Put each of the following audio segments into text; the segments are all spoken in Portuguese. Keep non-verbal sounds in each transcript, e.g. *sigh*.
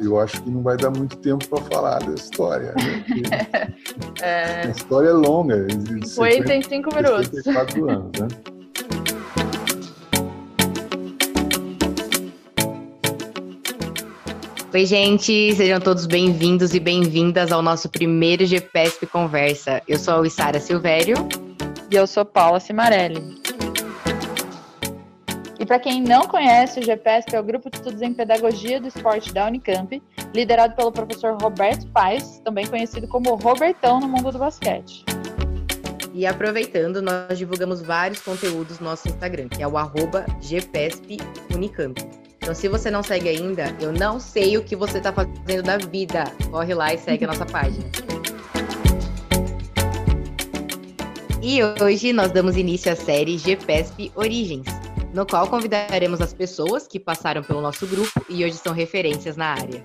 eu acho que não vai dar muito tempo para falar da história. Né? *laughs* é... A história é longa. 55 minutos. 54 anos, né? Oi, gente, sejam todos bem-vindos e bem-vindas ao nosso primeiro GPSP Conversa. Eu sou a Isara Silvério. E eu sou Paula Cimarelli. Para quem não conhece, o GPSP é o Grupo de Estudos em Pedagogia do Esporte da Unicamp, liderado pelo professor Roberto Paes, também conhecido como Robertão no mundo do basquete. E aproveitando, nós divulgamos vários conteúdos no nosso Instagram, que é o arroba Unicamp. Então, se você não segue ainda, eu não sei o que você está fazendo da vida. Corre lá e segue a nossa *laughs* página. E hoje nós damos início à série GPSP Origens, no qual convidaremos as pessoas que passaram pelo nosso grupo e hoje são referências na área.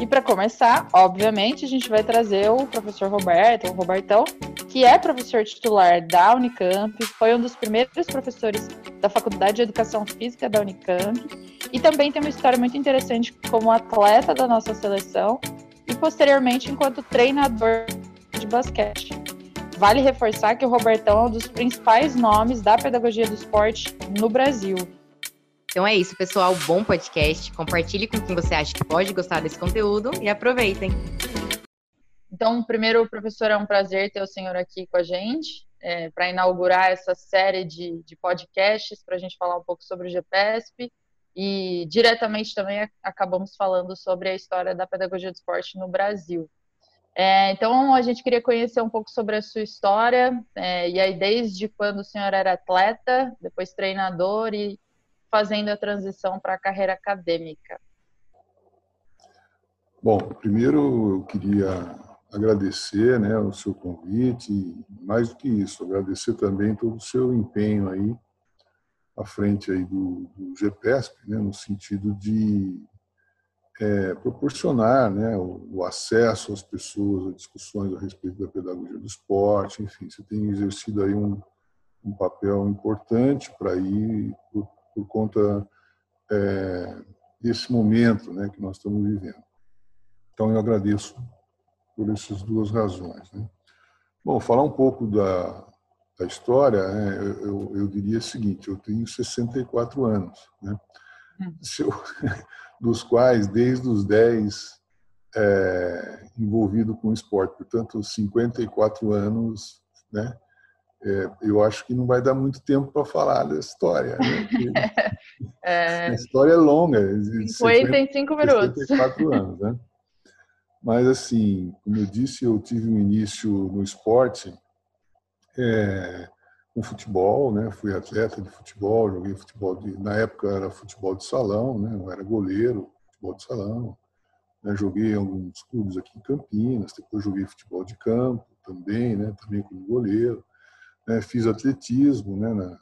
E para começar, obviamente, a gente vai trazer o professor Roberto, o Robertão, que é professor titular da Unicamp, foi um dos primeiros professores da Faculdade de Educação Física da Unicamp e também tem uma história muito interessante como atleta da nossa seleção e posteriormente enquanto treinador de basquete. Vale reforçar que o Robertão é um dos principais nomes da pedagogia do esporte no Brasil. Então é isso, pessoal. Bom podcast. Compartilhe com quem você acha que pode gostar desse conteúdo e aproveitem. Então, primeiro, professor, é um prazer ter o senhor aqui com a gente é, para inaugurar essa série de, de podcasts para a gente falar um pouco sobre o GPSP e diretamente também acabamos falando sobre a história da pedagogia do esporte no Brasil. É, então, a gente queria conhecer um pouco sobre a sua história, é, e aí desde quando o senhor era atleta, depois treinador e fazendo a transição para a carreira acadêmica. Bom, primeiro eu queria agradecer né, o seu convite, e mais do que isso, agradecer também todo o seu empenho aí à frente aí do, do né, no sentido de é, proporcionar né, o, o, acesso às pessoas a discussões a respeito da pedagogia do esporte, enfim, você tem exercido aí um, um papel importante para ir por, por conta é, desse momento né, que nós estamos vivendo. Então, eu agradeço por essas duas razões. Né. Bom, falar um pouco da, da história, né, eu, eu, diria o seguinte, eu tenho 64 anos. Né. *laughs* Hum. Eu, dos quais desde os 10 é, envolvido com o esporte, portanto, 54 anos, né? É, eu acho que não vai dar muito tempo para falar dessa história. Né? *laughs* é... A história é longa. 55 minutos. 54 anos, né? Mas, assim, como eu disse, eu tive um início no esporte é, com futebol, né? Fui atleta de futebol, joguei futebol de, na época era futebol de salão, né? Eu era goleiro, futebol de salão. Né? Joguei alguns clubes aqui em Campinas, depois joguei futebol de campo também, né? Também como goleiro. Né? Fiz atletismo, né? Na,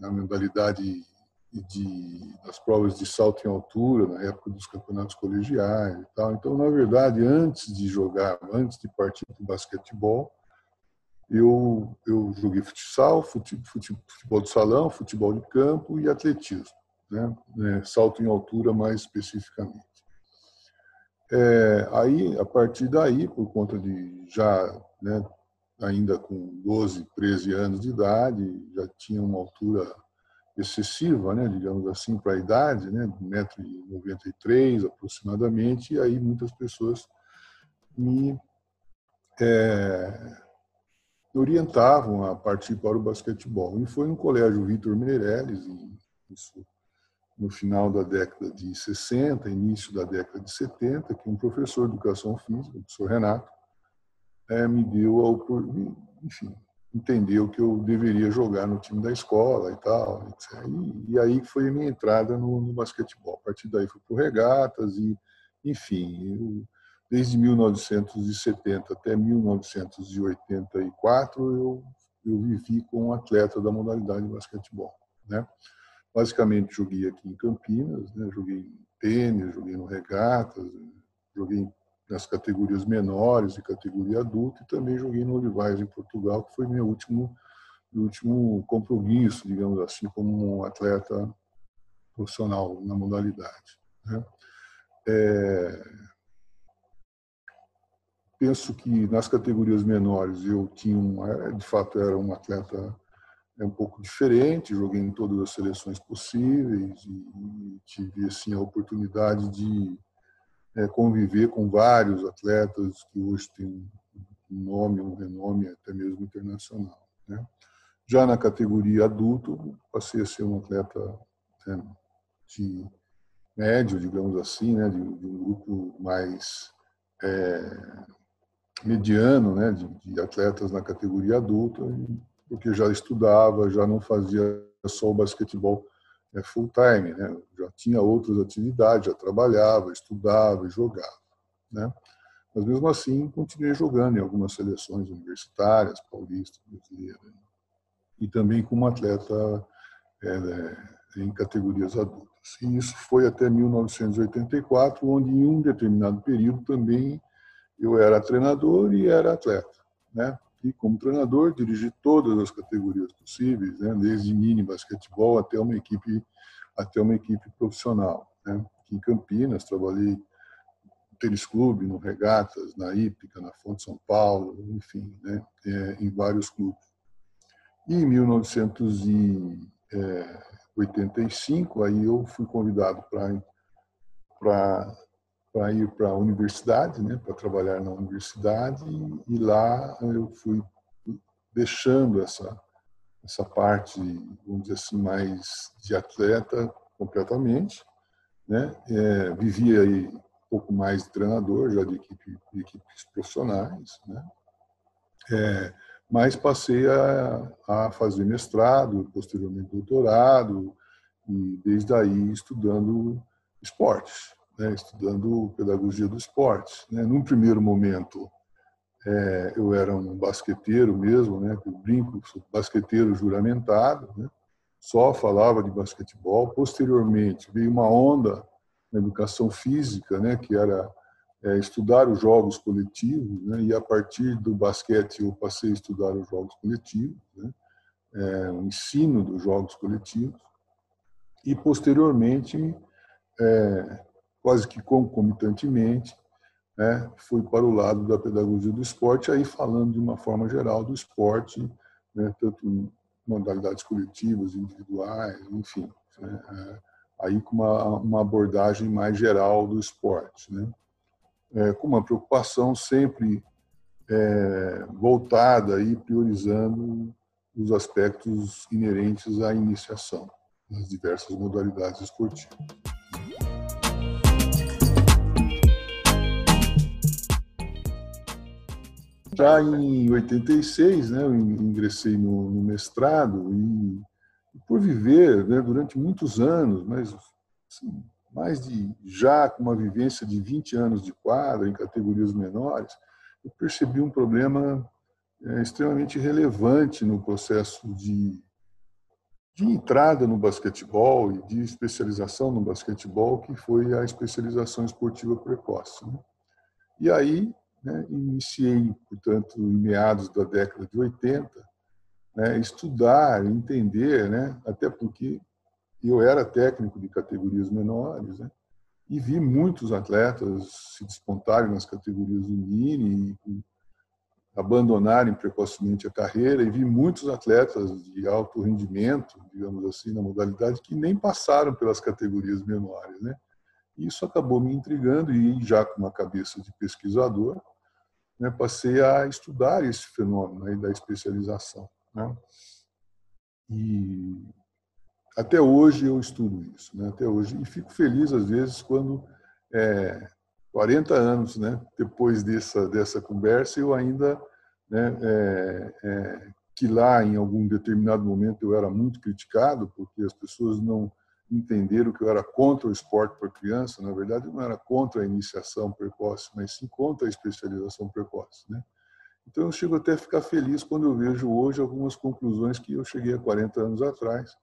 na modalidade de, das provas de salto em altura, na época dos campeonatos colegiais e tal. Então, na verdade, antes de jogar, antes de partir para o basquetebol, eu, eu joguei futsal, futebol de salão, futebol de campo e atletismo, né? É, salto em altura mais especificamente. É, aí, a partir daí, por conta de já, né, ainda com 12, 13 anos de idade, já tinha uma altura excessiva, né, digamos assim, para a idade, né, 1,93m aproximadamente, e aí muitas pessoas me é, orientavam a partir para o basquetebol. E foi no colégio Vitor Meirelles, isso no final da década de 60, início da década de 70, que um professor de educação física, o professor Renato, é, me deu a oportunidade, enfim, entendeu que eu deveria jogar no time da escola e tal. Etc. E, e aí foi a minha entrada no, no basquetebol. A partir daí fui para regatas e, enfim, eu, desde 1970 até 1984 eu, eu vivi como atleta da modalidade de basquetebol. Né? Basicamente joguei aqui em Campinas, né? joguei em tênis, joguei no regatas, joguei nas categorias menores e categoria adulta e também joguei no Olivais em Portugal, que foi meu último meu último compromisso, digamos assim, como um atleta profissional na modalidade. Né? é, penso que nas categorias menores eu tinha um, de fato era um atleta é um pouco diferente, joguei em todas as seleções possíveis e, tive assim a oportunidade de é, conviver com vários atletas que hoje têm um nome, um renome até mesmo internacional. Né? Já na categoria adulto, passei a ser um atleta né, de médio, digamos assim, né, de, de um grupo mais é, mediano, né, de, de, atletas na categoria adulta, porque já estudava, já não fazia só o basquetebol é, full time, né, já tinha outras atividades, já trabalhava, estudava e jogava, né. Mas mesmo assim continuei jogando em algumas seleções universitárias, paulistas, brasileiras, e também como atleta é, em categorias adultas. E isso foi até 1984, onde em um determinado período também eu era treinador e era atleta, né? E como treinador dirigi todas as categorias possíveis, né? Desde mini basquetebol até uma equipe até uma equipe profissional, né? Em Campinas trabalhei no tênis clube, no regatas, na hípica, na Fonte São Paulo, enfim, né? É, em vários clubes. E em 1985 aí eu fui convidado para para para ir para a universidade, né, para trabalhar na universidade e lá eu fui deixando essa essa parte, vamos dizer assim, mais de atleta completamente, né? É, vivia aí um pouco mais de treinador, já de, equipe, de equipes profissionais, né? É, mas passei a, a fazer mestrado, posteriormente doutorado, e desde aí estudando esportes, né, estudando pedagogia do esporte. Né. Num primeiro momento, é, eu era um basqueteiro mesmo, né, eu brinco, sou basqueteiro juramentado, né, só falava de basquetebol. Posteriormente, veio uma onda na educação física, né, que era é, estudar os jogos coletivos, né, e a partir do basquete eu passei a estudar os jogos coletivos, né, é, o ensino dos jogos coletivos, e posteriormente é, quase que concomitantemente, né, fui para o lado da pedagogia do esporte, aí falando de uma forma geral do esporte, né, tanto modalidades coletivas, individuais, enfim, né, é, aí com uma, uma, abordagem mais geral do esporte, né, é, com uma preocupação sempre é, voltada e priorizando os aspectos inerentes à iniciação nas diversas modalidades esportivas. Já em 86, né, eu ingressei no, no mestrado e, por viver né, durante muitos anos, mas assim, mais de já com uma vivência de 20 anos de quadra em categorias menores, eu percebi um problema é, extremamente relevante no processo de, de entrada no basquetebol e de especialização no basquetebol, que foi a especialização esportiva precoce. Né? E aí né, iniciei, portanto, em meados da década de 80, né, estudar, entender, né, até porque eu era técnico de categorias menores, né, e vi muitos atletas se despontarem nas categorias do Mini e abandonarem precocemente a carreira, e vi muitos atletas de alto rendimento, digamos assim, na modalidade, que nem passaram pelas categorias menores, né? Isso acabou me intrigando e já com uma cabeça de pesquisador, né, passei a estudar esse fenômeno aí da especialização. Né? E até hoje eu estudo isso, né? até hoje. E fico feliz, às vezes, quando, é, 40 anos né, depois dessa, dessa conversa, eu ainda, né, é, é, que lá em algum determinado momento eu era muito criticado, porque as pessoas não entenderam que eu era contra o esporte para criança. Na verdade, não era contra a iniciação precoce, mas sim contra a especialização precoce. Né? Então, eu chego até a ficar feliz quando eu vejo hoje algumas conclusões que eu cheguei a 40 anos atrás,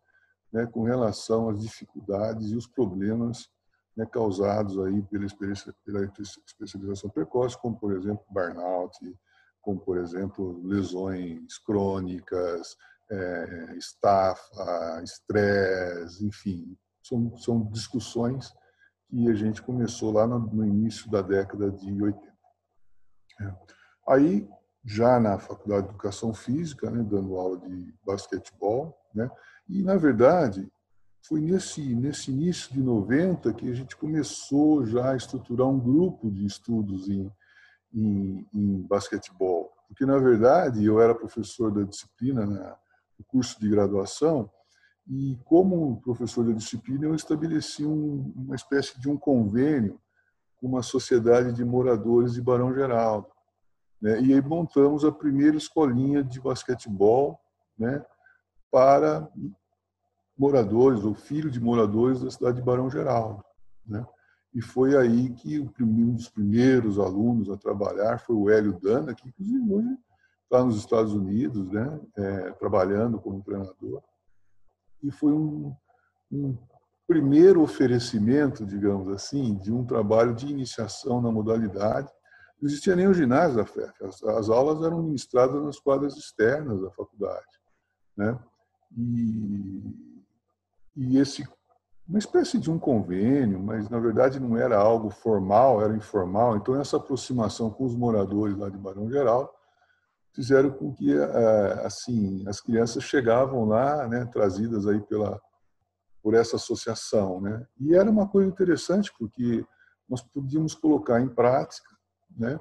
né, com relação às dificuldades e os problemas né, causados aí pela, pela especialização precoce, como, por exemplo, burnout, como, por exemplo, lesões crônicas, é, estafa, estresse, enfim, são, são discussões que a gente começou lá no, início da década de 80. É. Aí, já na Faculdade de Educação Física, né, dando aula de basquetebol, né, e, na verdade, foi nesse, nesse início de 90 que a gente começou já a estruturar um grupo de estudos em, em, em basquetebol. Porque, na verdade, eu era professor da disciplina na, no curso de graduação e, como professor da disciplina, eu estabeleci um, uma espécie de um convênio com uma sociedade de moradores de Barão Geraldo. Né? E aí montamos a primeira escolinha de basquetebol né? para moradores ou filhos de moradores da cidade de Barão Geraldo. Né? E foi aí que um dos primeiros alunos a trabalhar foi o Hélio Dana, que inclusive hoje está nos Estados Unidos, né, é, trabalhando como treinador. E foi um, um primeiro oferecimento, digamos assim, de um trabalho de iniciação na modalidade. Não existia nem o ginásio da FEF, as, as aulas eram ministradas nas quadras externas da faculdade. Né? E, e esse uma espécie de um convênio, mas na verdade não era algo formal, era informal. Então essa aproximação com os moradores lá de Barão Geral fizeram com que eh, assim as crianças chegavam lá, né, trazidas aí pela por essa associação, né? E era uma coisa interessante porque nós podíamos colocar em prática, né,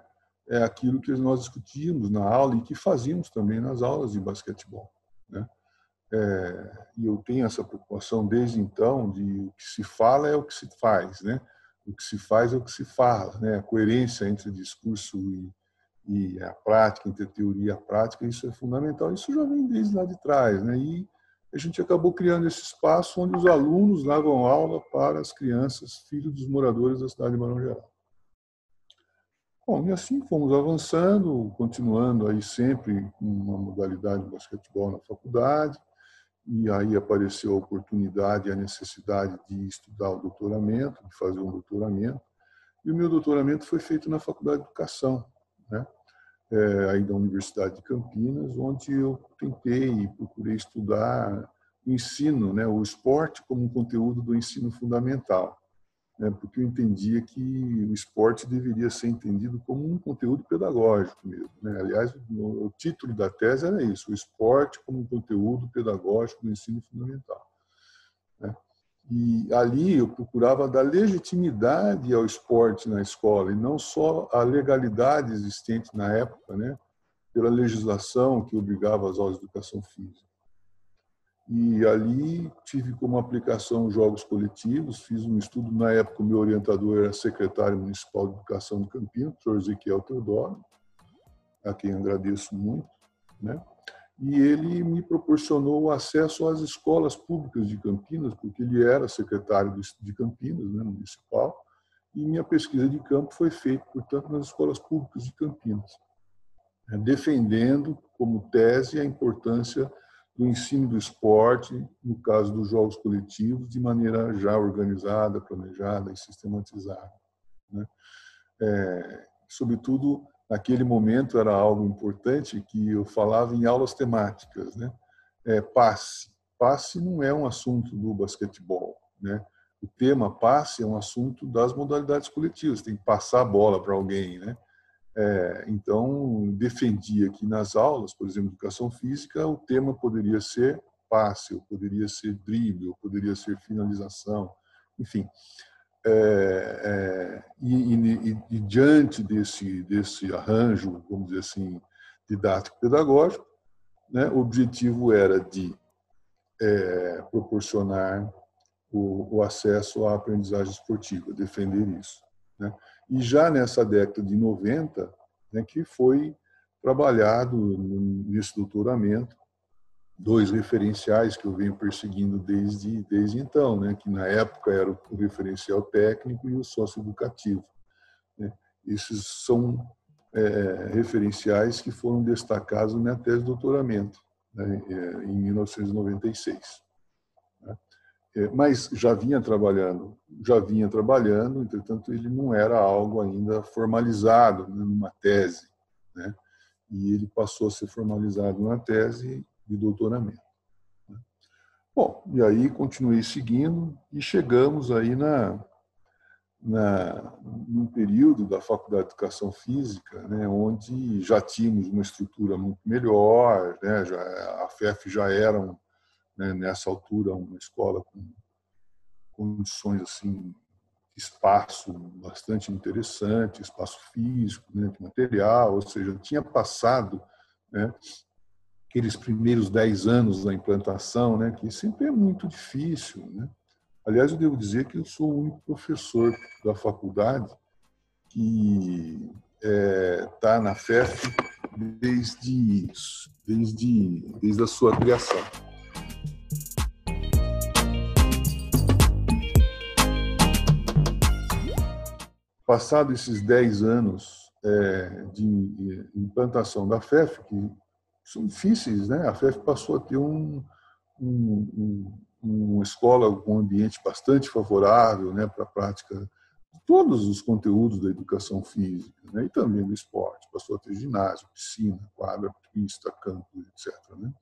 é aquilo que nós discutíamos na aula e que fazíamos também nas aulas de basquetebol, né? É, e eu tenho essa preocupação desde então de o que se fala é o que se faz, né? O que se faz é o que se fala, né? A coerência entre discurso e, e a prática, entre a teoria e a prática, isso é fundamental. Isso já vem desde lá de trás, né? E a gente acabou criando esse espaço onde os alunos levam aula para as crianças, filhos dos moradores da cidade de Barão Geral. Bom, e assim fomos avançando, continuando aí sempre com uma modalidade de basquetebol na faculdade, e aí apareceu a oportunidade e a necessidade de estudar o doutoramento, de fazer um doutoramento. E o meu doutoramento foi feito na Faculdade de Educação, né? É, aí da Universidade de Campinas, onde eu tentei e procurei estudar o ensino, né, o esporte como um conteúdo do ensino fundamental né, porque eu entendia que o esporte deveria ser entendido como um conteúdo pedagógico mesmo. Né? Aliás, o, título da tese era isso: o esporte como um conteúdo pedagógico do ensino fundamental. Né? E ali eu procurava dar legitimidade ao esporte na escola e não só a legalidade existente na época, né, pela legislação que obrigava as aulas de educação física. E ali tive como aplicação jogos coletivos, fiz um estudo, na época o meu orientador era secretário municipal de educação de Campinas, o professor Ezequiel Teodoro, a quem agradeço muito, né? E ele me proporcionou acesso às escolas públicas de Campinas, porque ele era secretário de Campinas, né, municipal, e minha pesquisa de campo foi feita, portanto, nas escolas públicas de Campinas, né, defendendo como tese a importância do ensino do esporte, no caso dos jogos coletivos, de maneira já organizada, planejada e sistematizada. Né? É, sobretudo, naquele momento era algo importante que eu falava em aulas temáticas. Né? É, passe. Passe não é um assunto do basquetebol. Né? O tema passe é um assunto das modalidades coletivas. Tem que passar a bola para alguém. Né? É, então, defendia que nas aulas, por exemplo, educação física, o tema poderia ser passe, poderia ser drible, poderia ser finalização, enfim. É, é, e, e, e, diante desse, desse arranjo, vamos dizer assim, didático-pedagógico, né, o objetivo era de é, proporcionar o, o acesso à aprendizagem esportiva, defender isso. Né? E já nessa década de 90, né, que foi trabalhado nesse doutoramento, dois referenciais que eu venho perseguindo desde, desde então, né, que na época era o referencial técnico e o socioeducativo. Né. Esses são é, referenciais que foram destacados na tese de doutoramento, né, é, em 1996. É, mas já vinha trabalhando, já vinha trabalhando, entretanto ele não era algo ainda formalizado né, numa tese, né? E ele passou a ser formalizado na tese de doutoramento. Né. Bom, e aí continuei seguindo e chegamos aí na na, num período da Faculdade de Educação Física, né, onde já tínhamos uma estrutura muito melhor, né, já, a FEF já era, né, nessa altura, uma escola com condições assim espaço bastante interessante, espaço físico, né, material, ou seja, tinha passado né, aqueles primeiros dez anos da implantação, né, que sempre é muito difícil. Né? Aliás, eu devo dizer que eu sou o único professor da faculdade que está é, tá na FEF desde, desde, desde a sua criação. Passado esses 10 anos é, de implantação da FEF, que são difíceis, né? a FEF passou a ter um, um, um, uma escola com um ambiente bastante favorável né, para a prática de todos os conteúdos da educação física né, e também do esporte. Passou a ter ginásio, piscina, quadra, pista, campo, etc. Né?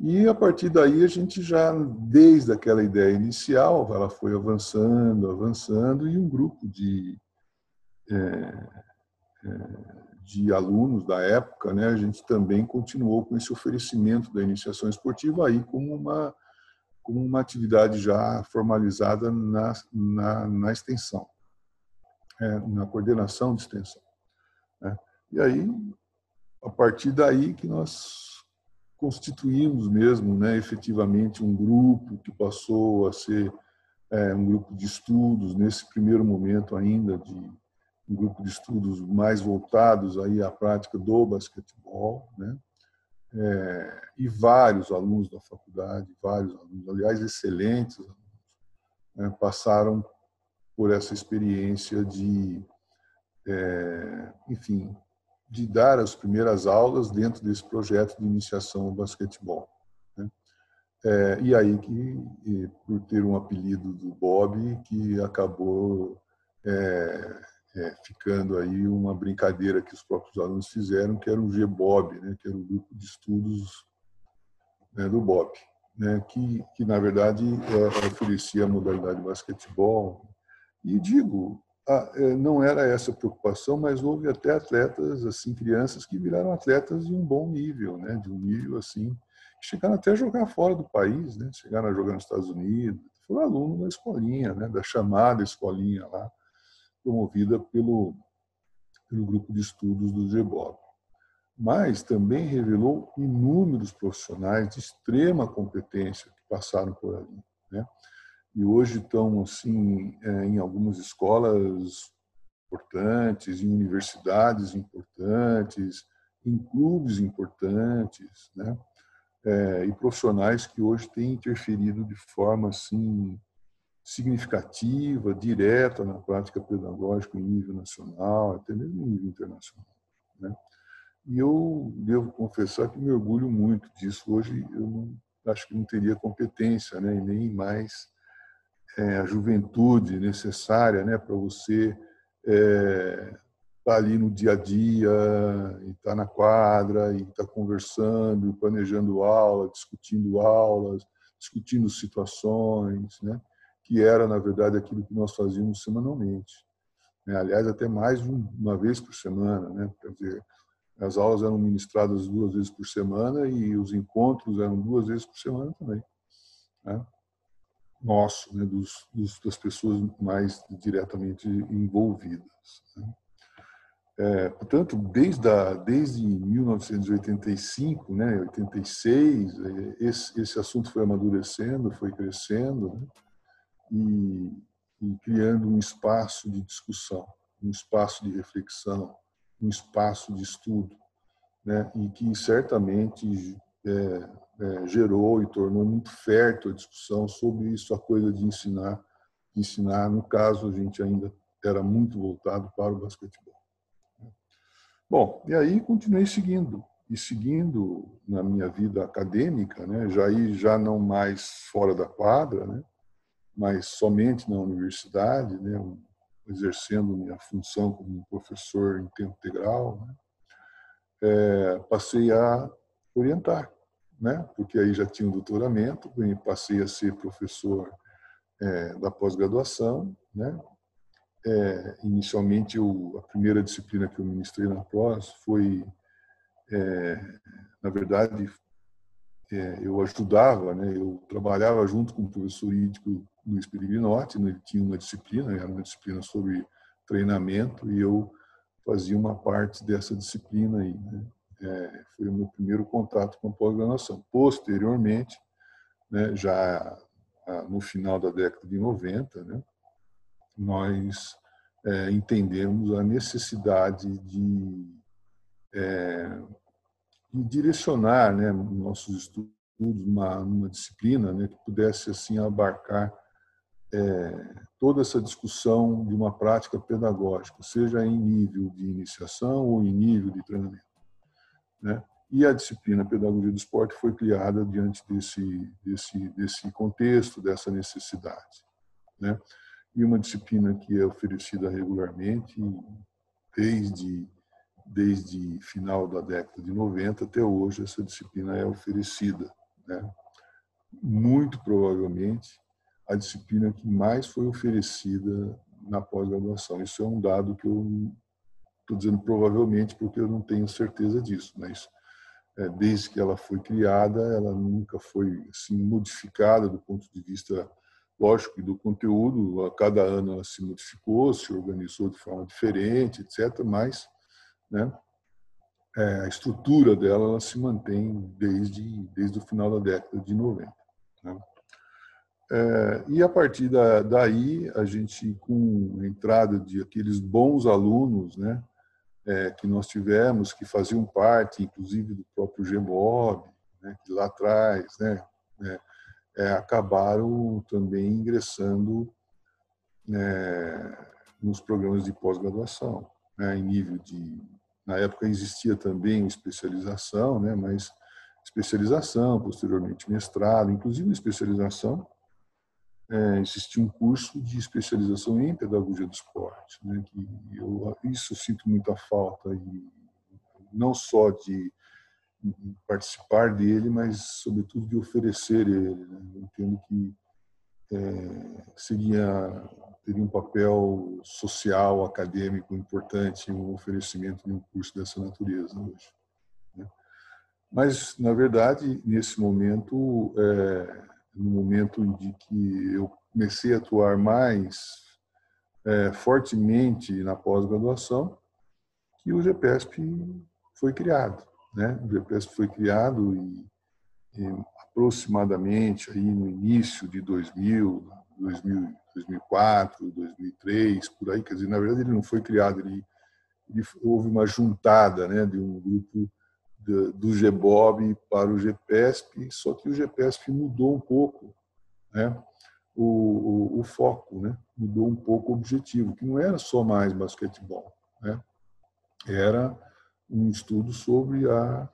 E a partir daí a gente já, desde aquela ideia inicial, ela foi avançando, avançando, e um grupo de é, de alunos da época, né, a gente também continuou com esse oferecimento da iniciação esportiva aí como uma como uma atividade já formalizada na, na, na extensão, é, na coordenação de extensão. Né? E aí, a partir daí que nós constituímos mesmo, né, efetivamente, um grupo que passou a ser é, um grupo de estudos, nesse primeiro momento ainda de um grupo de estudos mais voltados aí à prática do basquetebol, né? É, e vários alunos da faculdade, vários alunos, aliás, excelentes alunos, né? passaram por essa experiência de, é, enfim, de dar as primeiras aulas dentro desse projeto de iniciação ao basquetebol. Né? É, e aí que, por ter um apelido do Bob, que acabou é, é, ficando aí uma brincadeira que os próprios alunos fizeram, que era o GBOB, né, que era o grupo de estudos né, do BOB, né, que, que na verdade é, oferecia a modalidade de basquetebol. E digo, a, é, não era essa a preocupação, mas houve até atletas, assim, crianças que viraram atletas de um bom nível, né, de um nível assim, chegaram até a jogar fora do país, né, chegaram a jogar nos Estados Unidos, foram aluno da escolinha, né, da chamada escolinha lá promovida pelo, pelo grupo de estudos do GBOB. Mas também revelou inúmeros profissionais de extrema competência que passaram por ali. Né? E hoje estão assim é, em algumas escolas importantes, em universidades importantes, em clubes importantes, né? É, e profissionais que hoje têm interferido de forma assim significativa, direta na prática pedagógica em nível nacional, até mesmo em nível internacional. Né? E eu devo confessar que me orgulho muito disso. Hoje eu não, acho que não teria competência, né? e nem mais é, a juventude necessária né? para você é, tá ali no dia a dia, e tá na quadra, e tá conversando, planejando aula, discutindo aulas, discutindo situações, né? Que era, na verdade, aquilo que nós fazíamos semanalmente. Né? Aliás, até mais de uma vez por semana. Né? Quer dizer, as aulas eram ministradas duas vezes por semana e os encontros eram duas vezes por semana também. Né? Nosso, né? dos, dos, das pessoas mais diretamente envolvidas. Né? É, portanto, desde, a, desde 1985, né, 86, é, esse, esse assunto foi amadurecendo, foi crescendo. Né? E, e criando um espaço de discussão, um espaço de reflexão, um espaço de estudo, né? e que certamente é, é, gerou e tornou muito fértil a discussão sobre isso, a coisa de ensinar, ensinar, no caso, a gente ainda era muito voltado para o basquetebol. Bom, e aí continuei seguindo, e seguindo na minha vida acadêmica, né, já aí já não mais fora da quadra, né, mas somente na universidade, né, exercendo minha função como professor em tempo integral, né, é, passei a orientar, né, porque aí já tinha um doutoramento, passei a ser professor é, da pós-graduação, né, é, inicialmente, eu, a primeira disciplina que eu ministrei na pós foi, é, na verdade, é, eu ajudava, né, eu trabalhava junto com o professor Ídico Pellegrinotti, né, ele tinha uma disciplina, era uma disciplina sobre treinamento, e eu fazia uma parte dessa disciplina aí. Né? É, foi o meu primeiro contato com pós-graduação. Posteriormente, né, já no final da década de 90, né, nós é, entendemos a necessidade de, é, de direcionar né, nossos estudos numa, numa disciplina né, que pudesse assim abarcar é, toda essa discussão de uma prática pedagógica, seja em nível de iniciação ou em nível de treinamento. Né? E a disciplina Pedagogia do Esporte foi criada diante desse, desse, desse contexto, dessa necessidade. Né? E uma disciplina que é oferecida regularmente desde, desde final da década de 90 até hoje, essa disciplina é oferecida. Né? Muito provavelmente a disciplina que mais foi oferecida na pós-graduação. Isso é um dado que eu estou dizendo provavelmente porque eu não tenho certeza disso, mas é, desde que ela foi criada, ela nunca foi assim, modificada do ponto de vista lógico do conteúdo. A cada ano ela se modificou, se organizou de forma diferente, etc. Mas, né, é, a estrutura dela ela se mantém desde desde o final da década de 90. Né? É, e a partir da, daí, a gente, com a entrada de aqueles bons alunos né, é, que nós tivemos, que faziam parte, inclusive, do próprio GMOB, né, que lá atrás né, é, é, acabaram também ingressando né, nos programas de pós-graduação, né, em nível de. Na época existia também especialização, né, mas especialização, posteriormente mestrado, inclusive especialização é, existia um curso de especialização em pedagogia do esporte, né, que eu isso eu sinto muita falta e não só de participar dele, mas sobretudo de oferecer ele. Né? Eu entendo que é, seria teria um papel social, acadêmico importante um oferecimento de um curso dessa natureza hoje. Né? Mas, na verdade, nesse momento, é, no momento em que eu comecei a atuar mais é, fortemente na pós-graduação, que o GPSP foi criado. Né? O GPSP foi criado e, e, aproximadamente aí no início de 2000, 2000, 2004, 2003, por aí. Quer dizer, na verdade, ele não foi criado, ele, ele houve uma juntada né, de um grupo do, GBOB para o GPESP, só que o GPESP mudou um pouco né, o, o, o, foco, né, mudou um pouco o objetivo, que não era só mais basquetebol, né, era um estudo sobre a,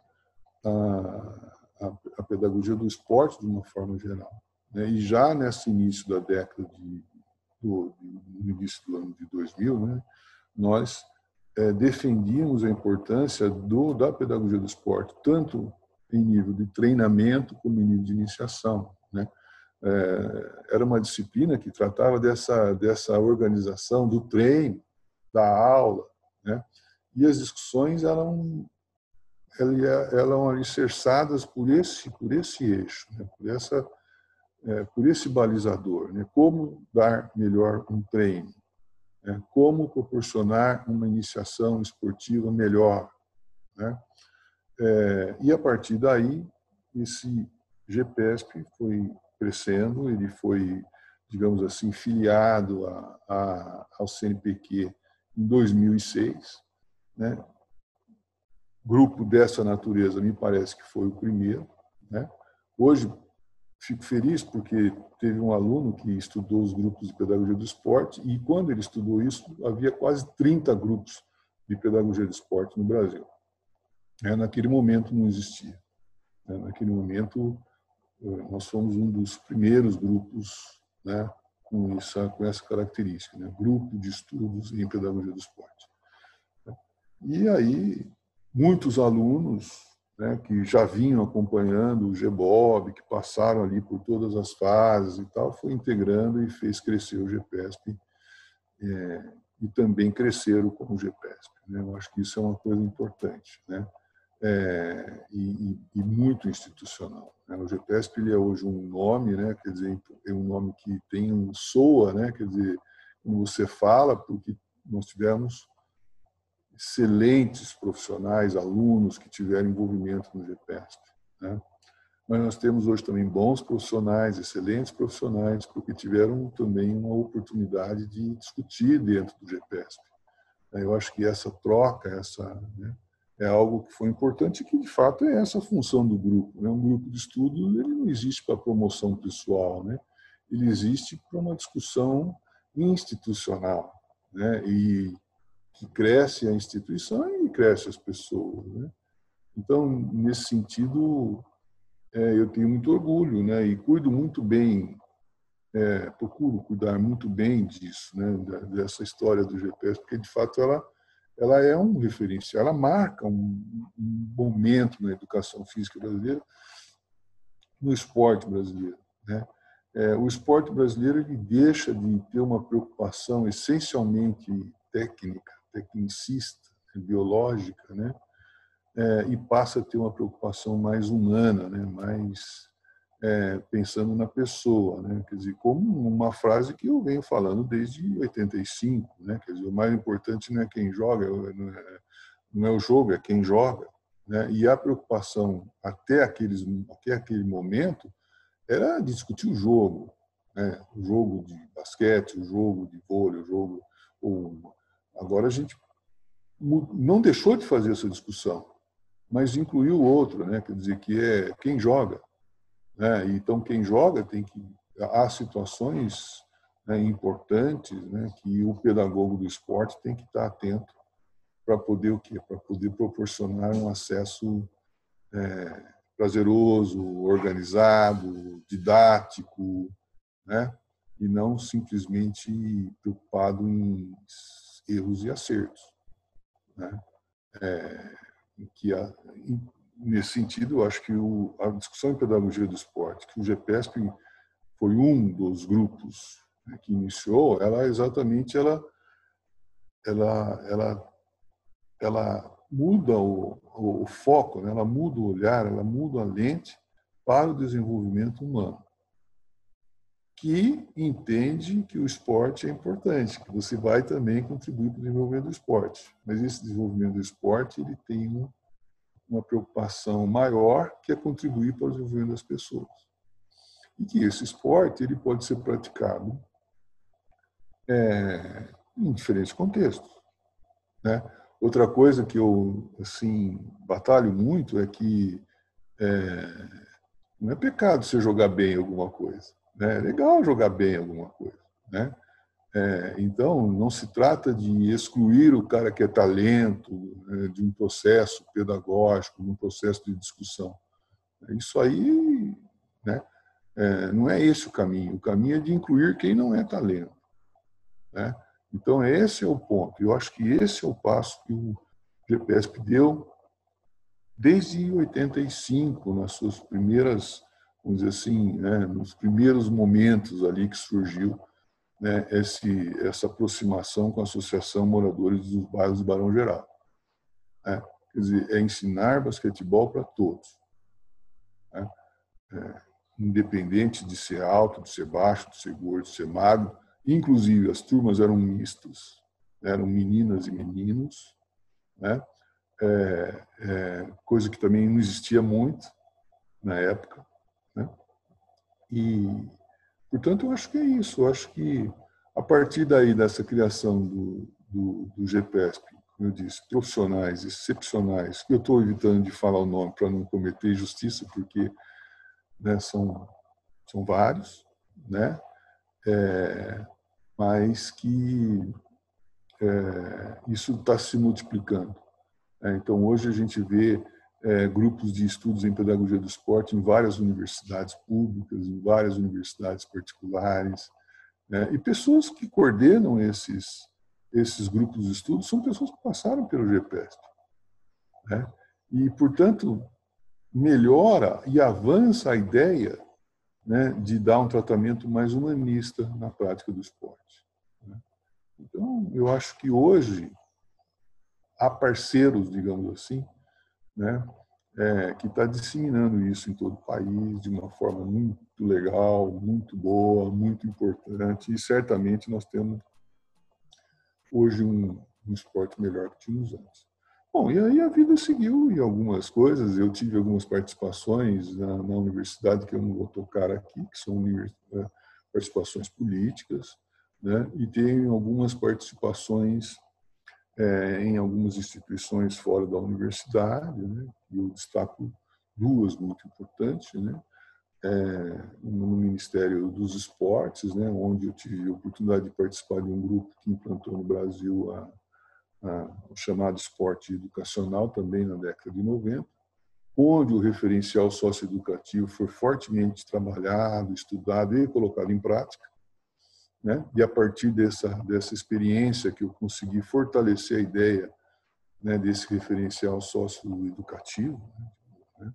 a, a pedagogia do esporte de uma forma geral. Né, e já nesse início da década de, do, no início do ano de 2000, né, nós é, defendíamos a importância do, da pedagogia do esporte, tanto em nível de treinamento como em nível de iniciação. Né? É, era uma disciplina que tratava dessa, dessa organização do treino, da aula, né? e as discussões eram, eram alicerçadas por esse, por esse eixo, né? por, essa, é, por esse balizador. Né? Como dar melhor um treino, né? como proporcionar uma iniciação esportiva melhor. Né? É, e a partir daí, esse GPESP foi crescendo, ele foi, digamos assim, filiado a, a, ao CNPq em 2006. Né? Grupo dessa natureza, me parece que foi o primeiro. Né? Hoje, fico feliz porque teve um aluno que estudou os grupos de pedagogia do esporte e quando ele estudou isso, havia quase 30 grupos de pedagogia do esporte no Brasil. É, naquele momento não existia. É, naquele momento eh, nós fomos um dos primeiros grupos né, com, essa, com essa característica, né, grupo de estudos em pedagogia do esporte. E aí muitos alunos né, que já vinham acompanhando o GBOB, que passaram ali por todas as fases e tal, foi integrando e fez crescer o GPESP, é, e também cresceram como GPESP. Né? Eu acho que isso é uma coisa importante né? É, e, e, muito institucional. Né? O GPESP ele é hoje um nome, né? quer dizer, é um nome que tem um soa, né? quer dizer, como você fala, porque nós tivemos excelentes profissionais, alunos que tiveram envolvimento no GPESP. Né? Mas nós temos hoje também bons profissionais, excelentes profissionais, porque tiveram também uma oportunidade de discutir dentro do GPESP. Eu acho que essa troca, essa né, é algo que foi importante e que de fato é essa a função do grupo. Né? Um grupo de estudo ele não existe para promoção pessoal, né? ele existe para uma discussão institucional, né? e que cresce a instituição e cresce as pessoas. Né? Então, nesse sentido, é, eu tenho muito orgulho né? e cuido muito bem, é, procuro cuidar muito bem disso, né? dessa história do GPS, porque de fato ela, ela é um referencial, ela marca um, um momento na educação física brasileira, no esporte brasileiro. Né? É, o esporte brasileiro ele deixa de ter uma preocupação essencialmente técnica tecnicista, biológica, né? É, e passa a ter uma preocupação mais humana, né? mais é, pensando na pessoa. Né? Quer dizer, como uma frase que eu venho falando desde 85. Né? Quer dizer, o mais importante não é quem joga, não é, não é o jogo, é quem joga. Né? E a preocupação até, aqueles, até aquele momento era discutir o jogo. Né? O jogo de basquete, o jogo de vôlei, o jogo... O, Agora a gente não deixou de fazer essa discussão, mas incluiu o outro, né? Quer dizer que é quem joga, né? Então quem joga tem que há situações né, importantes, né? Que o pedagogo do esporte tem que estar atento para poder o quê? Para poder proporcionar um acesso é, prazeroso, organizado, didático, né? E não simplesmente preocupado em erros e acertos. Né? É, que a, nesse sentido, acho que o, a discussão em pedagogia do esporte, que o GPESP foi um dos grupos né, que iniciou, ela exatamente ela, ela, ela, ela muda o, o, o foco, né? ela muda o olhar, ela muda a lente para o desenvolvimento humano que entende que o esporte é importante, que você vai também contribuir para o desenvolvimento do esporte. Mas esse desenvolvimento do esporte ele tem uma preocupação maior, que é contribuir para o desenvolvimento das pessoas. E que esse esporte ele pode ser praticado é, em diferentes contextos. Né? Outra coisa que eu assim batalho muito é que é, não é pecado você jogar bem alguma coisa. É legal jogar bem alguma coisa. Né? É, então, não se trata de excluir o cara que é talento né, de um processo pedagógico, de um processo de discussão. Isso aí né, é, não é esse o caminho. O caminho é de incluir quem não é talento. Né? Então, esse é o ponto. Eu acho que esse é o passo que o GPSP deu desde 85, nas suas primeiras vamos dizer assim, né, nos primeiros momentos ali que surgiu né, esse, essa aproximação com a Associação Moradores dos Bairros do Barão Geral. Né? Quer dizer, é ensinar basquetebol para todos. Né? É, independente de ser alto, de ser baixo, de ser gordo, de ser magro. Inclusive, as turmas eram mistas, eram meninas e meninos, né? É, é, coisa que também não existia muito na época. E, portanto, eu acho que é isso. Eu acho que a partir daí dessa criação do, do, do GPESP, como eu disse, profissionais excepcionais, eu estou evitando de falar o nome para não cometer injustiça, porque né, são, são vários, né? É, mas que é, isso está se multiplicando. É, então, hoje a gente vê é, grupos de estudos em pedagogia do esporte em várias universidades públicas, em várias universidades particulares. Né? E pessoas que coordenam esses, esses grupos de estudos são pessoas que passaram pelo GPESP. Né? E, portanto, melhora e avança a ideia né, de dar um tratamento mais humanista na prática do esporte. Né? Então, eu acho que hoje há parceiros, digamos assim, né, é, que está disseminando isso em todo o país de uma forma muito legal, muito boa, muito importante, e certamente nós temos hoje um, um esporte melhor que tínhamos antes. Bom, e aí a vida seguiu em algumas coisas. Eu tive algumas participações na, na universidade que eu não vou tocar aqui, que são é, participações políticas, né? e tenho algumas participações é, em algumas instituições fora da universidade. Né? Eu destaco duas muito importantes, né? É, no Ministério dos Esportes, né, onde eu tive a oportunidade de participar de um grupo que implantou no Brasil a, a, o chamado esporte educacional, também na década de 90, onde o referencial socioeducativo foi fortemente trabalhado, estudado e colocado em prática. Né? E a partir dessa, dessa experiência que eu consegui fortalecer a ideia né, desse referencial socioeducativo. Né?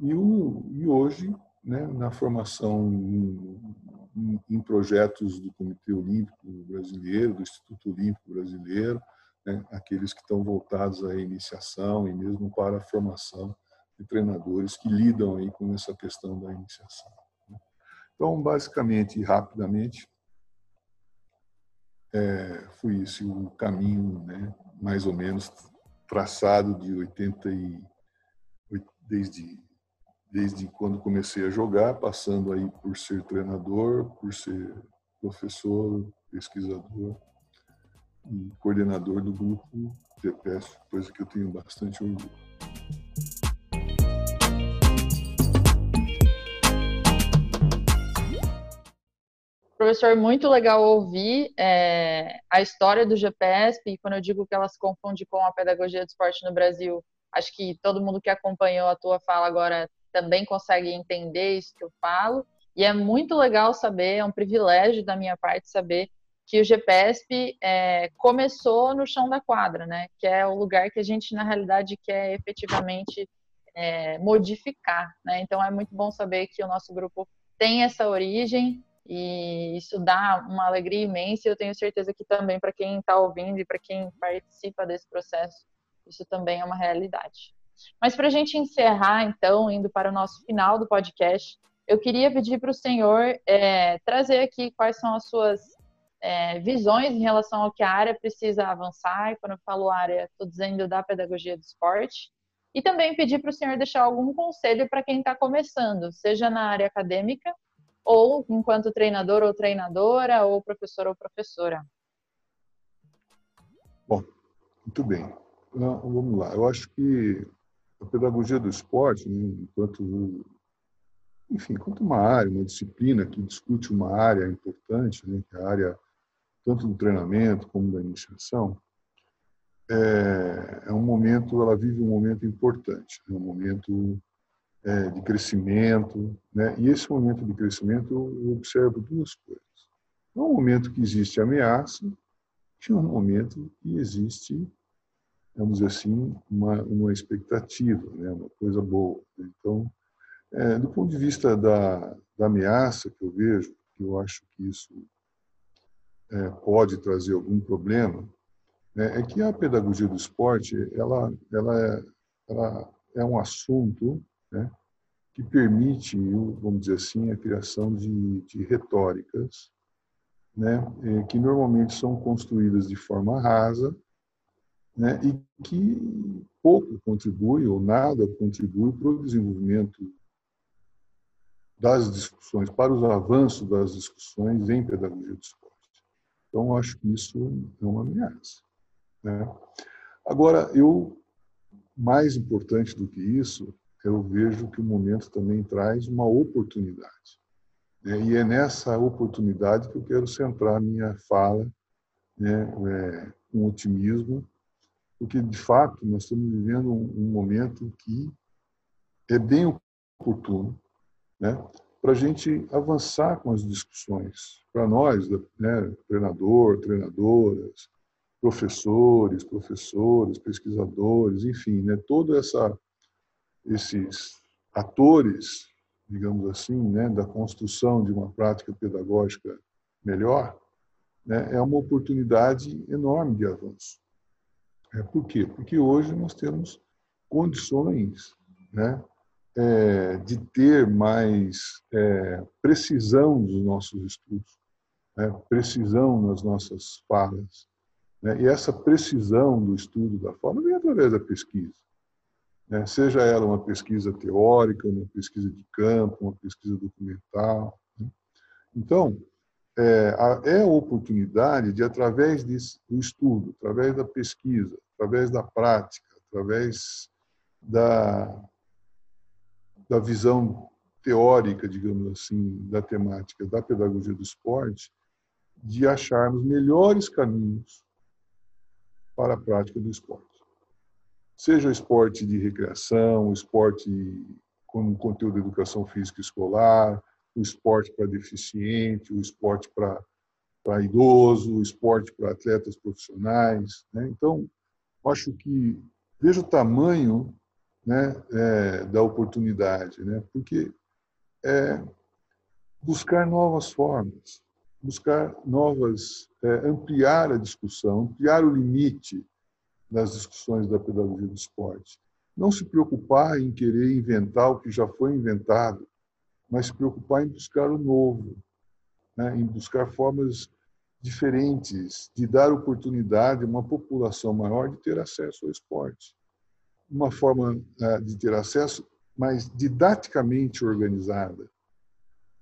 E, e hoje, né, na formação em, em, projetos do Comitê Olímpico Brasileiro, do Instituto Olímpico Brasileiro, né, aqueles que estão voltados à iniciação e mesmo para a formação de treinadores que lidam aí com essa questão da iniciação. Né. Então, basicamente e rapidamente, é, foi esse o caminho, né, mais ou menos traçado de 80 e desde desde quando comecei a jogar, passando aí por ser treinador, por ser professor, pesquisador e coordenador do grupo TPS, coisa que eu tenho bastante orgulho. Professor, muito legal ouvir é, a história do GPSP, e quando eu digo que ela se confunde com a pedagogia do esporte no Brasil, acho que todo mundo que acompanhou a tua fala agora também consegue entender isso que eu falo, e é muito legal saber, é um privilégio da minha parte saber que o GPSP é, começou no chão da quadra, né? Que é o lugar que a gente, na realidade, quer efetivamente é, modificar, né? Então, é muito bom saber que o nosso grupo tem essa origem e isso dá uma alegria imensa. E eu tenho certeza que também para quem está ouvindo e para quem participa desse processo, isso também é uma realidade. Mas para a gente encerrar, então, indo para o nosso final do podcast, eu queria pedir para o senhor é, trazer aqui quais são as suas é, visões em relação ao que a área precisa avançar. E quando eu falo área, estou dizendo da pedagogia do esporte. E também pedir para o senhor deixar algum conselho para quem está começando, seja na área acadêmica ou enquanto treinador ou treinadora, ou professor ou professora? Bom, muito bem. Então, vamos lá. Eu acho que a pedagogia do esporte, né, enquanto, enfim, enquanto uma área, uma disciplina que discute uma área importante, né, que é a área tanto do treinamento como da iniciação, é, é um momento, ela vive um momento importante, é um momento é, de crescimento, né? E esse momento de crescimento eu observo duas coisas. É um momento que existe ameaça e um momento que existe, vamos dizer assim, uma, uma expectativa, né? Uma coisa boa. Então, é, do ponto de vista da, da ameaça que eu vejo, que eu acho que isso é, pode trazer algum problema, né? é que a pedagogia do esporte ela, ela, é, ela é um assunto né, que permite, vamos dizer assim, a criação de, de retóricas, né, é, que normalmente são construídas de forma rasa, né, e que pouco contribui ou nada contribui para o desenvolvimento das discussões, para os avanços das discussões em pedagogia do esporte. Então, acho que isso é uma ameaça. Né? Agora, eu mais importante do que isso eu vejo que o momento também traz uma oportunidade. Né? E é nessa oportunidade que eu quero centrar minha fala né, é, com otimismo, porque, de fato, nós estamos vivendo um, momento que é bem oportuno né, para a gente avançar com as discussões. Para nós, né, treinador, treinadoras, professores, professoras, pesquisadores, enfim, né, toda essa esses atores, digamos assim, né, da construção de uma prática pedagógica melhor, né, é uma oportunidade enorme de avanço. É, por quê? Porque hoje nós temos condições né, é, de ter mais é, precisão dos nossos estudos, né, precisão nas nossas falas. Né, e essa precisão do estudo da fala vem através da pesquisa. Né, seja ela uma pesquisa teórica, uma pesquisa de campo, uma pesquisa documental. Né. Então, é, a, é a oportunidade de, através desse, do estudo, através da pesquisa, através da prática, através da, da visão teórica, digamos assim, da temática da pedagogia do esporte, de acharmos melhores caminhos para a prática do esporte. Seja o esporte de recreação, o esporte como conteúdo de educação física escolar, o esporte para deficiente, o esporte para, para idoso, o esporte para atletas profissionais. Né? Então, acho que veja o tamanho né, é, da oportunidade, né? porque é buscar novas formas, buscar novas, é, ampliar a discussão, ampliar o limite das discussões da pedagogia do esporte. Não se preocupar em querer inventar o que já foi inventado, mas se preocupar em buscar o novo, né? em buscar formas diferentes de dar oportunidade a uma população maior de ter acesso ao esporte. Uma forma né, de ter acesso mais didaticamente organizada,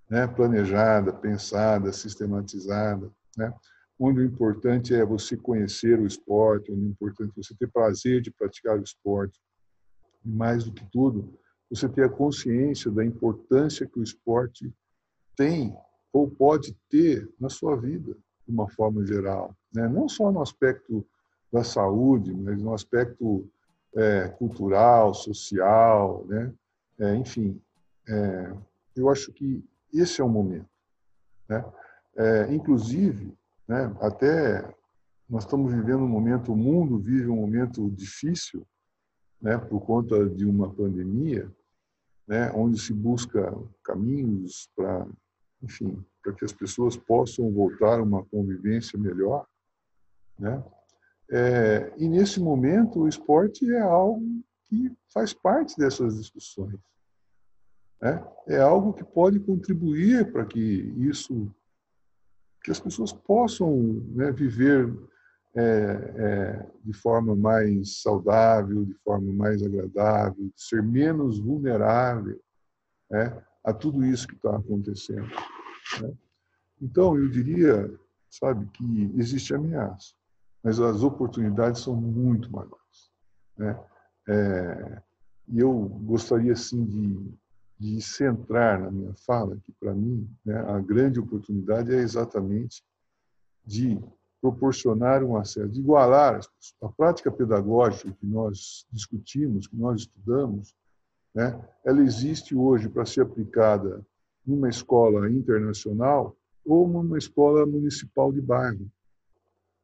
né? planejada, pensada, sistematizada, né? Onde o importante é você conhecer o esporte, onde o importante é você ter prazer de praticar o esporte. E mais do que tudo, você ter a consciência da importância que o esporte tem ou pode ter na sua vida, de uma forma geral. Né? Não só no aspecto da saúde, mas no aspecto é, cultural, social, né? É, enfim, é, eu acho que esse é o momento. Né? É, inclusive, né, até nós estamos vivendo um momento, o mundo vive um momento difícil, né, por conta de uma pandemia, né, onde se busca caminhos para, enfim, para que as pessoas possam voltar a uma convivência melhor, né? É, e nesse momento o esporte é algo que faz parte dessas discussões, né? É algo que pode contribuir para que isso, que as pessoas possam né, viver é, é, de forma mais saudável, de forma mais agradável, ser menos vulnerável né, a tudo isso que está acontecendo. Né? Então, eu diria, sabe, que existe ameaça, mas as oportunidades são muito maiores. Né? É, e eu gostaria, assim, de, de centrar na minha fala que, para mim, né, a grande oportunidade é exatamente de proporcionar um acesso, de igualar a prática pedagógica que nós discutimos, que nós estudamos, né, ela existe hoje para ser aplicada numa escola internacional ou numa escola municipal de bairro.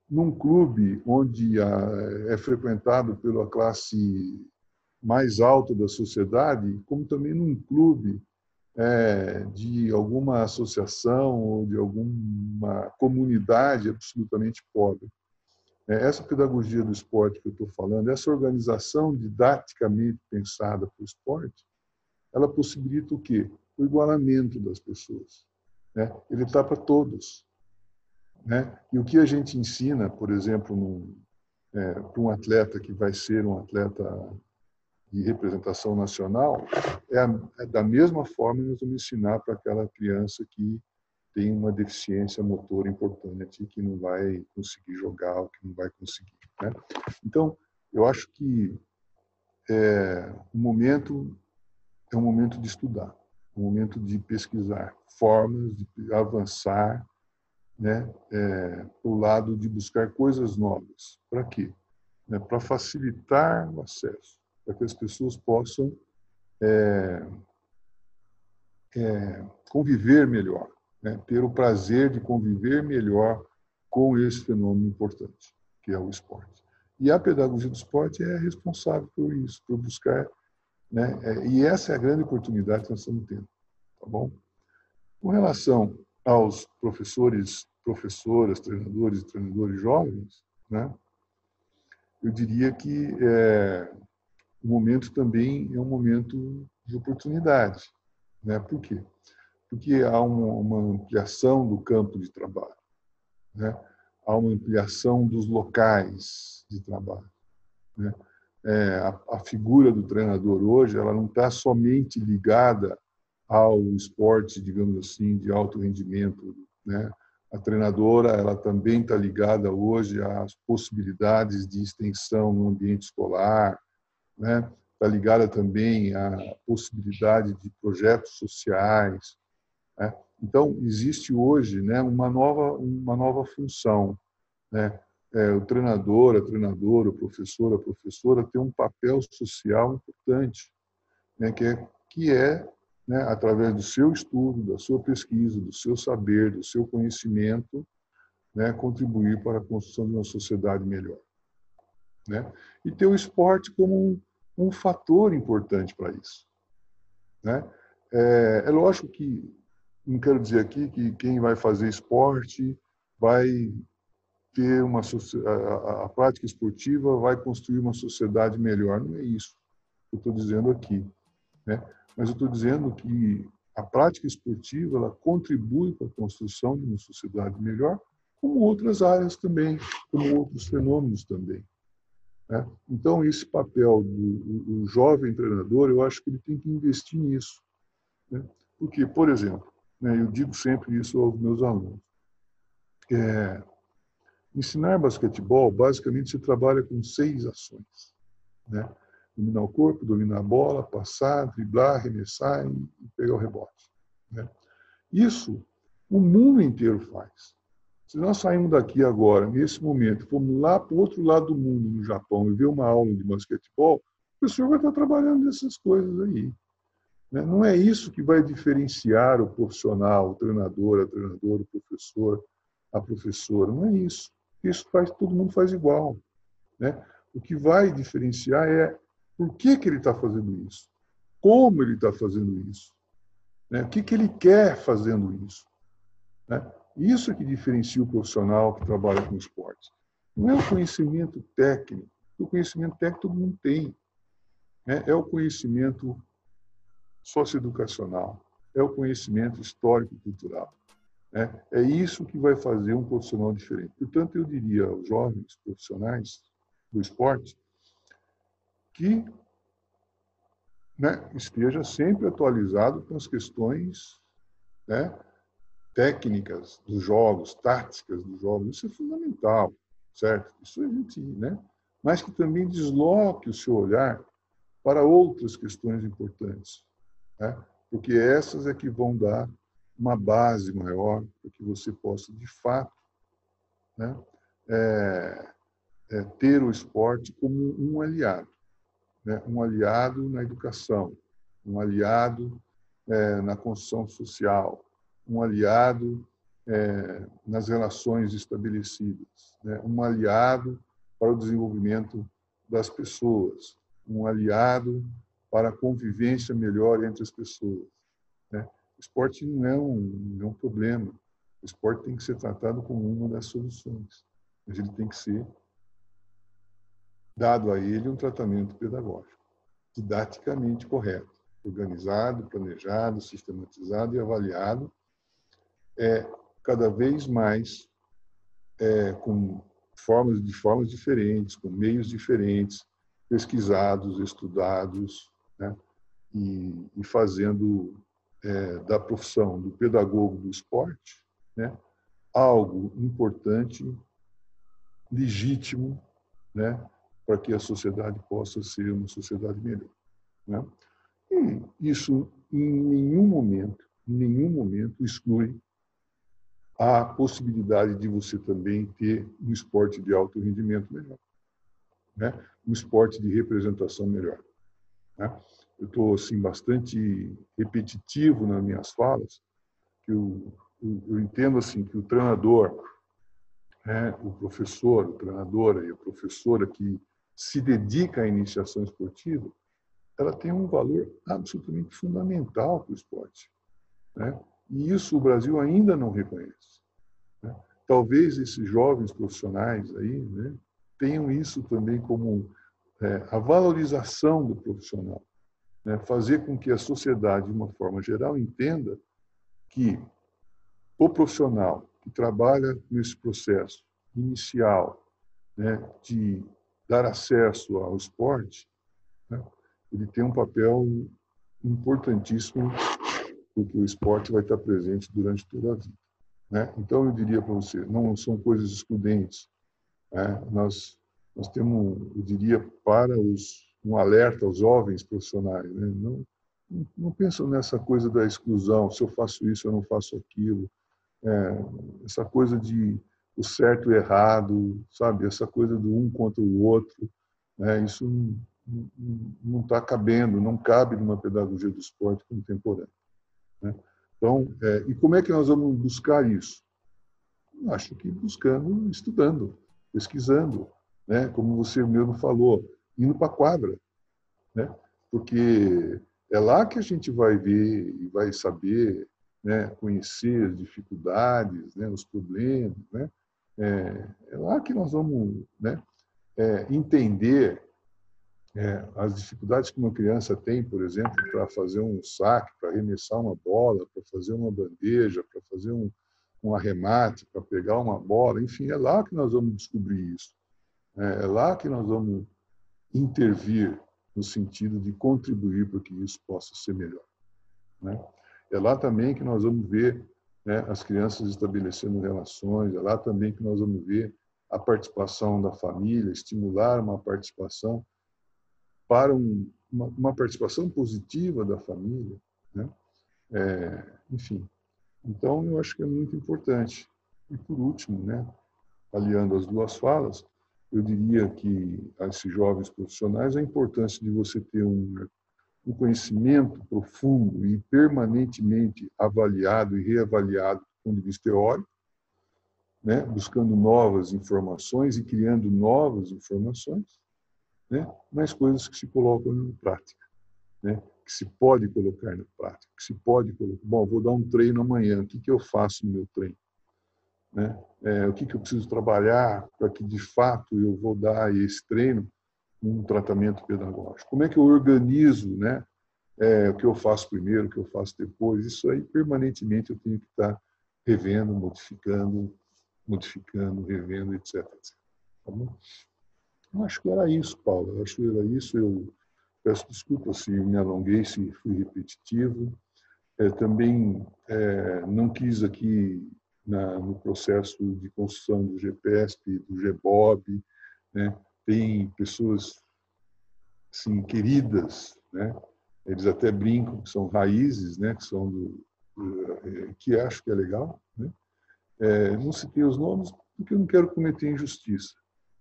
Num clube onde é frequentado pela classe mais alta da sociedade, como também num clube é, de alguma associação ou de alguma comunidade absolutamente pobre. É, essa pedagogia do esporte que eu estou falando, essa organização didaticamente pensada para o esporte, ela possibilita o quê? O igualamento das pessoas. Né? Ele está para todos. Né? E o que a gente ensina, por exemplo, num, é, para um atleta que vai ser um atleta de representação nacional, é, a, é da mesma forma nós vamos ensinar para aquela criança que tem uma deficiência motora importante, que não vai conseguir jogar, ou que não vai conseguir. Né? Então, eu acho que é, o momento é um momento de estudar, um momento de pesquisar formas de avançar né, é, o lado de buscar coisas novas. Para quê? Né, para facilitar o acesso para que as pessoas possam é, é, conviver melhor, né? ter o prazer de conviver melhor com esse fenômeno importante, que é o esporte. E a pedagogia do esporte é responsável por isso, por buscar. Né? É, e essa é a grande oportunidade que nós estamos tendo. Tá bom? Com relação aos professores professoras, treinadores e treinadores jovens, né? eu diria que é, o momento também é um momento de oportunidade. Né? Por quê? Porque há uma, ampliação do campo de trabalho, né? há uma ampliação dos locais de trabalho. Né? É, a, a, figura do treinador hoje ela não está somente ligada ao esporte, digamos assim, de alto rendimento. Né? A treinadora ela também está ligada hoje às possibilidades de extensão no ambiente escolar, né? Está ligada também à possibilidade de projetos sociais. Né? Então existe hoje, né, uma nova uma nova função, né? É, o treinador, a treinadora, o professor, a professora tem um papel social importante, né, que é que é né, através do seu estudo, da sua pesquisa, do seu saber, do seu conhecimento, né, contribuir para a construção de uma sociedade melhor. Né? E ter o esporte como um, um fator importante para isso. Né? É, é, lógico que, não quero dizer aqui que quem vai fazer esporte vai ter uma a, prática esportiva vai construir uma sociedade melhor. Não é isso que eu estou dizendo aqui. Né? mas eu estou dizendo que a prática esportiva ela contribui para a construção de uma sociedade melhor, como outras áreas também, como outros fenômenos também. Né? Então, esse papel do, do, jovem treinador, eu acho que ele tem que investir nisso. Né? Porque, por exemplo, né, eu digo sempre isso aos meus alunos, é, ensinar basquetebol, basicamente, se trabalha com seis ações. Né? dominar o corpo, dominar a bola, passar, driblar, arremessar e pegar o rebote. Né? Isso o mundo inteiro faz. Se nós saímos daqui agora, nesse momento, formos lá para o outro lado do mundo, no Japão, e ver uma aula de basquetebol, o professor vai estar trabalhando nessas coisas aí. Né? Não é isso que vai diferenciar o profissional, o treinador, a treinadora, o professor, a professora. Não é isso. Isso faz, todo mundo faz igual. Né? O que vai diferenciar é por que, que ele está fazendo isso? Como ele está fazendo isso? Né? O que, que ele quer fazendo isso? Né? Isso que diferencia o profissional que trabalha com esporte. Não é o conhecimento técnico. O conhecimento técnico todo mundo tem. Né? É o conhecimento socioeducacional. É o conhecimento histórico-cultural. Né? É isso que vai fazer um profissional diferente. Portanto, eu diria aos jovens profissionais do esporte que né, esteja sempre atualizado com as questões né, técnicas dos jogos, táticas dos jogos. Isso é fundamental, certo? Isso a gente, né? Mas que também desloque o seu olhar para outras questões importantes, né? Porque essas é que vão dar uma base maior para que você possa, de fato, né, é, é, ter o esporte como um aliado né, um aliado na educação, um aliado é, na construção social, um aliado é, nas relações estabelecidas, né, um aliado para o desenvolvimento das pessoas, um aliado para a convivência melhor entre as pessoas. Né? O esporte não é, um, não é um problema. O esporte tem que ser tratado como uma das soluções, mas ele tem que ser dado a ele um tratamento pedagógico, didaticamente correto, organizado, planejado, sistematizado e avaliado, é, cada vez mais é, com formas de formas diferentes, com meios diferentes, pesquisados, estudados, né? e, e, fazendo é, da profissão do pedagogo do esporte né? algo importante, legítimo, né? para que a sociedade possa ser uma sociedade melhor. Né? E isso, em nenhum momento, em nenhum momento, exclui a possibilidade de você também ter um esporte de alto rendimento melhor, né? um esporte de representação melhor. Né? Eu estou assim bastante repetitivo nas minhas falas, que eu, eu, eu entendo assim que o treinador, né, o professor, a treinadora e a professora que se dedica à iniciação esportiva, ela tem um valor absolutamente fundamental para o esporte. Né? E isso o Brasil ainda não reconhece. Né? talvez esses jovens profissionais aí né, tenham isso também como é, a valorização do profissional. Né, fazer com que a sociedade, de uma forma geral, entenda que o profissional que trabalha nesse processo inicial né, de dar acesso ao esporte, né, ele tem um papel importantíssimo, porque o esporte vai estar presente durante toda a vida. Né? Então, eu diria para você, não são coisas excludentes. Né? Nós, nós temos, eu diria, para os, um alerta aos jovens profissionais. Né? Não, não, pensam nessa coisa da exclusão, se eu faço isso, eu não faço aquilo. É, essa coisa de o certo e o errado, sabe? Essa coisa do um contra o outro. Né? Isso não está cabendo, não cabe numa pedagogia do esporte contemporânea. Né? Então, é, e como é que nós vamos buscar isso? Acho que buscando, estudando, pesquisando, né? Como você mesmo falou, indo para a quadra, né? Porque é lá que a gente vai ver e vai saber, né? Conhecer as dificuldades, né? Os problemas, né? É, é lá que nós vamos, né? É, entender é, as dificuldades que uma criança tem, por exemplo, para fazer um saque, para arremessar uma bola, para fazer uma bandeja, para fazer um, um arremate, para pegar uma bola, enfim, é lá que nós vamos descobrir isso. É, é lá que nós vamos intervir no sentido de contribuir para que isso possa ser melhor. Né? É lá também que nós vamos ver né, as crianças estabelecendo relações, é lá também que nós vamos ver a participação da família, estimular uma participação para um, uma, uma, participação positiva da família, né? É, enfim. Então, eu acho que é muito importante. E, por último, né, aliando as duas falas, eu diria que a esses jovens profissionais a importância de você ter um, um conhecimento profundo e permanentemente avaliado e reavaliado do ponto de vista teórico, né, buscando novas informações e criando novas informações, né? mas coisas que se colocam na prática, né? que se pode colocar na prática, que se pode colocar. Bom, vou dar um treino amanhã, o que, que eu faço no meu treino? Né? É, o que, que eu preciso trabalhar para que, de fato, eu vou dar esse treino um tratamento pedagógico? Como é que eu organizo né? É, o que eu faço primeiro, o que eu faço depois? Isso aí, permanentemente, eu tenho que estar revendo, modificando, modificando, revendo, etc. etc. Tá bom? Acho que era isso, Paulo. Acho que era isso. Eu peço desculpas se me alonguei, se fui repetitivo. É, também é, não quis aqui na, no processo de construção do GPSP, do GBOB, né, tem pessoas assim, queridas, né, eles até brincam que são raízes, né, que são do, do que acho que é legal, né, é, não citei os nomes porque eu não quero cometer injustiça,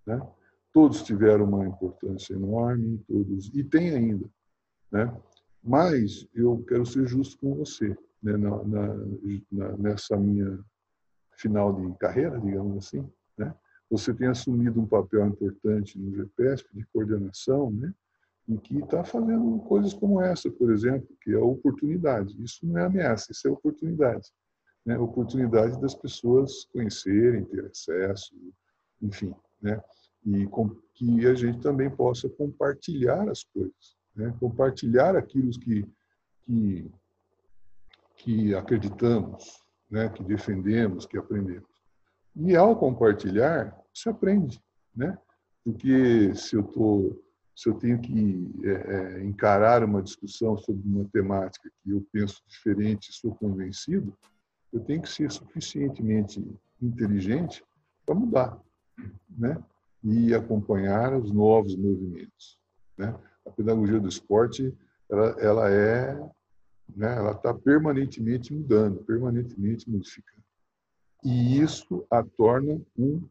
né, Todos tiveram uma importância enorme, todos e tem ainda, né? Mas eu quero ser justo com você, né? na, na, nessa minha final de carreira, digamos assim, né? Você tem assumido um papel importante no GPSP de coordenação, né? E que está fazendo coisas como essa, por exemplo, que é oportunidade. Isso não é ameaça, isso é oportunidade. Né? Oportunidade das pessoas conhecerem, ter acesso, enfim, né? E com, que a gente também possa compartilhar as coisas, né? compartilhar aquilo que, que, que acreditamos, né? que defendemos, que aprendemos. E ao compartilhar, se aprende, né? Porque se eu tô, se eu tenho que é, é, encarar uma discussão sobre uma temática que eu penso diferente, sou convencido, eu tenho que ser suficientemente inteligente para mudar, né? E acompanhar os novos movimentos. Né? A pedagogia do esporte ela, ela é, né, ela está permanentemente mudando, permanentemente modificando. E isso a torna um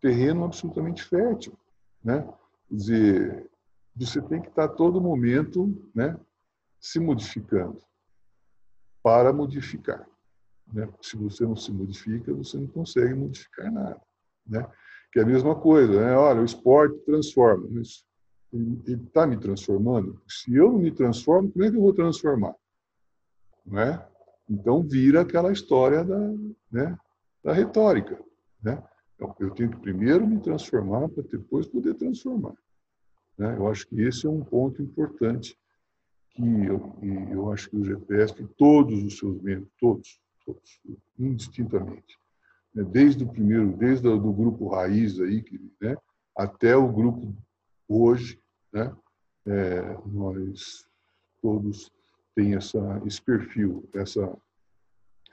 terreno absolutamente fértil, né? Quer dizer, você tem que estar tá a todo momento, né, se modificando para modificar. Né? Se você não se modifica, você não consegue modificar nada. Né? Que é a mesma coisa, né? Olha, o esporte transforma, mas ele está me transformando. Se eu não me transformo, como é que eu vou transformar? Não é? Então vira aquela história da, né, da retórica. Né? Eu, eu tenho que primeiro me transformar para depois poder transformar. Né? Eu acho que esse é um ponto importante que eu, eu acho que o GPSP, todos os seus membros, todos, todos, indistintamente, né? desde o primeiro, desde o do grupo raiz aí, né? até o grupo hoje, né? É, nós todos tem essa, esse perfil, essa,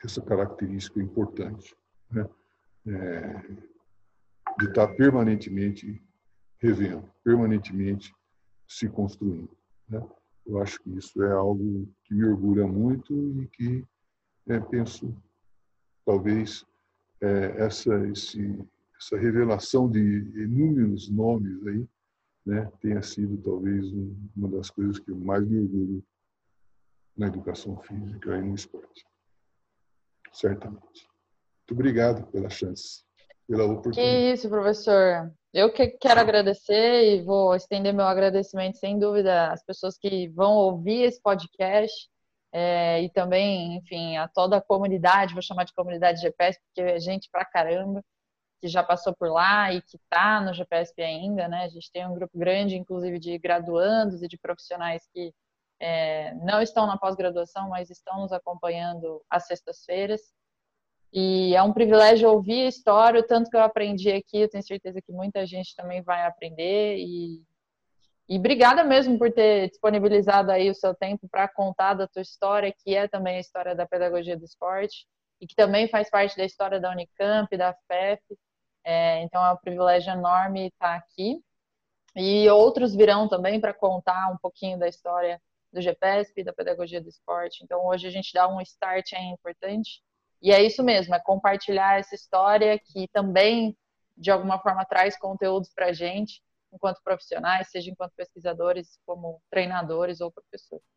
essa característica importante, né? É, de estar permanentemente revendo, permanentemente se construindo. Né? Eu acho que isso é algo que me orgulha muito e que é, penso, talvez, é, essa, esse, essa revelação de inúmeros nomes aí né, tenha sido talvez uma das coisas que eu mais me orgulho na educação física e no esporte. Certamente. Muito obrigado pela chance, pela oportunidade. Que isso, professor. Eu que quero agradecer e vou estender meu agradecimento, sem dúvida, às pessoas que vão ouvir esse podcast é, e também, enfim, a toda a comunidade, vou chamar de comunidade GPS, porque é gente pra caramba que já passou por lá e que está no GPSP ainda, né? A gente tem um grupo grande, inclusive, de graduandos e de profissionais que é, não estão na pós-graduação, mas estão nos acompanhando às sextas-feiras. E é um privilégio ouvir a história, o tanto que eu aprendi aqui, eu tenho certeza que muita gente também vai aprender. E, e obrigada mesmo por ter disponibilizado aí o seu tempo para contar da tua história, que é também a história da pedagogia do esporte, e que também faz parte da história da Unicamp, da FEF. É, então é um privilégio enorme estar aqui. E outros virão também para contar um pouquinho da história do GPSP, da pedagogia do esporte. Então, hoje a gente dá um start aí importante. E é isso mesmo, é compartilhar essa história que também, de alguma forma, traz conteúdos para a gente, enquanto profissionais, seja enquanto pesquisadores, como treinadores ou professores.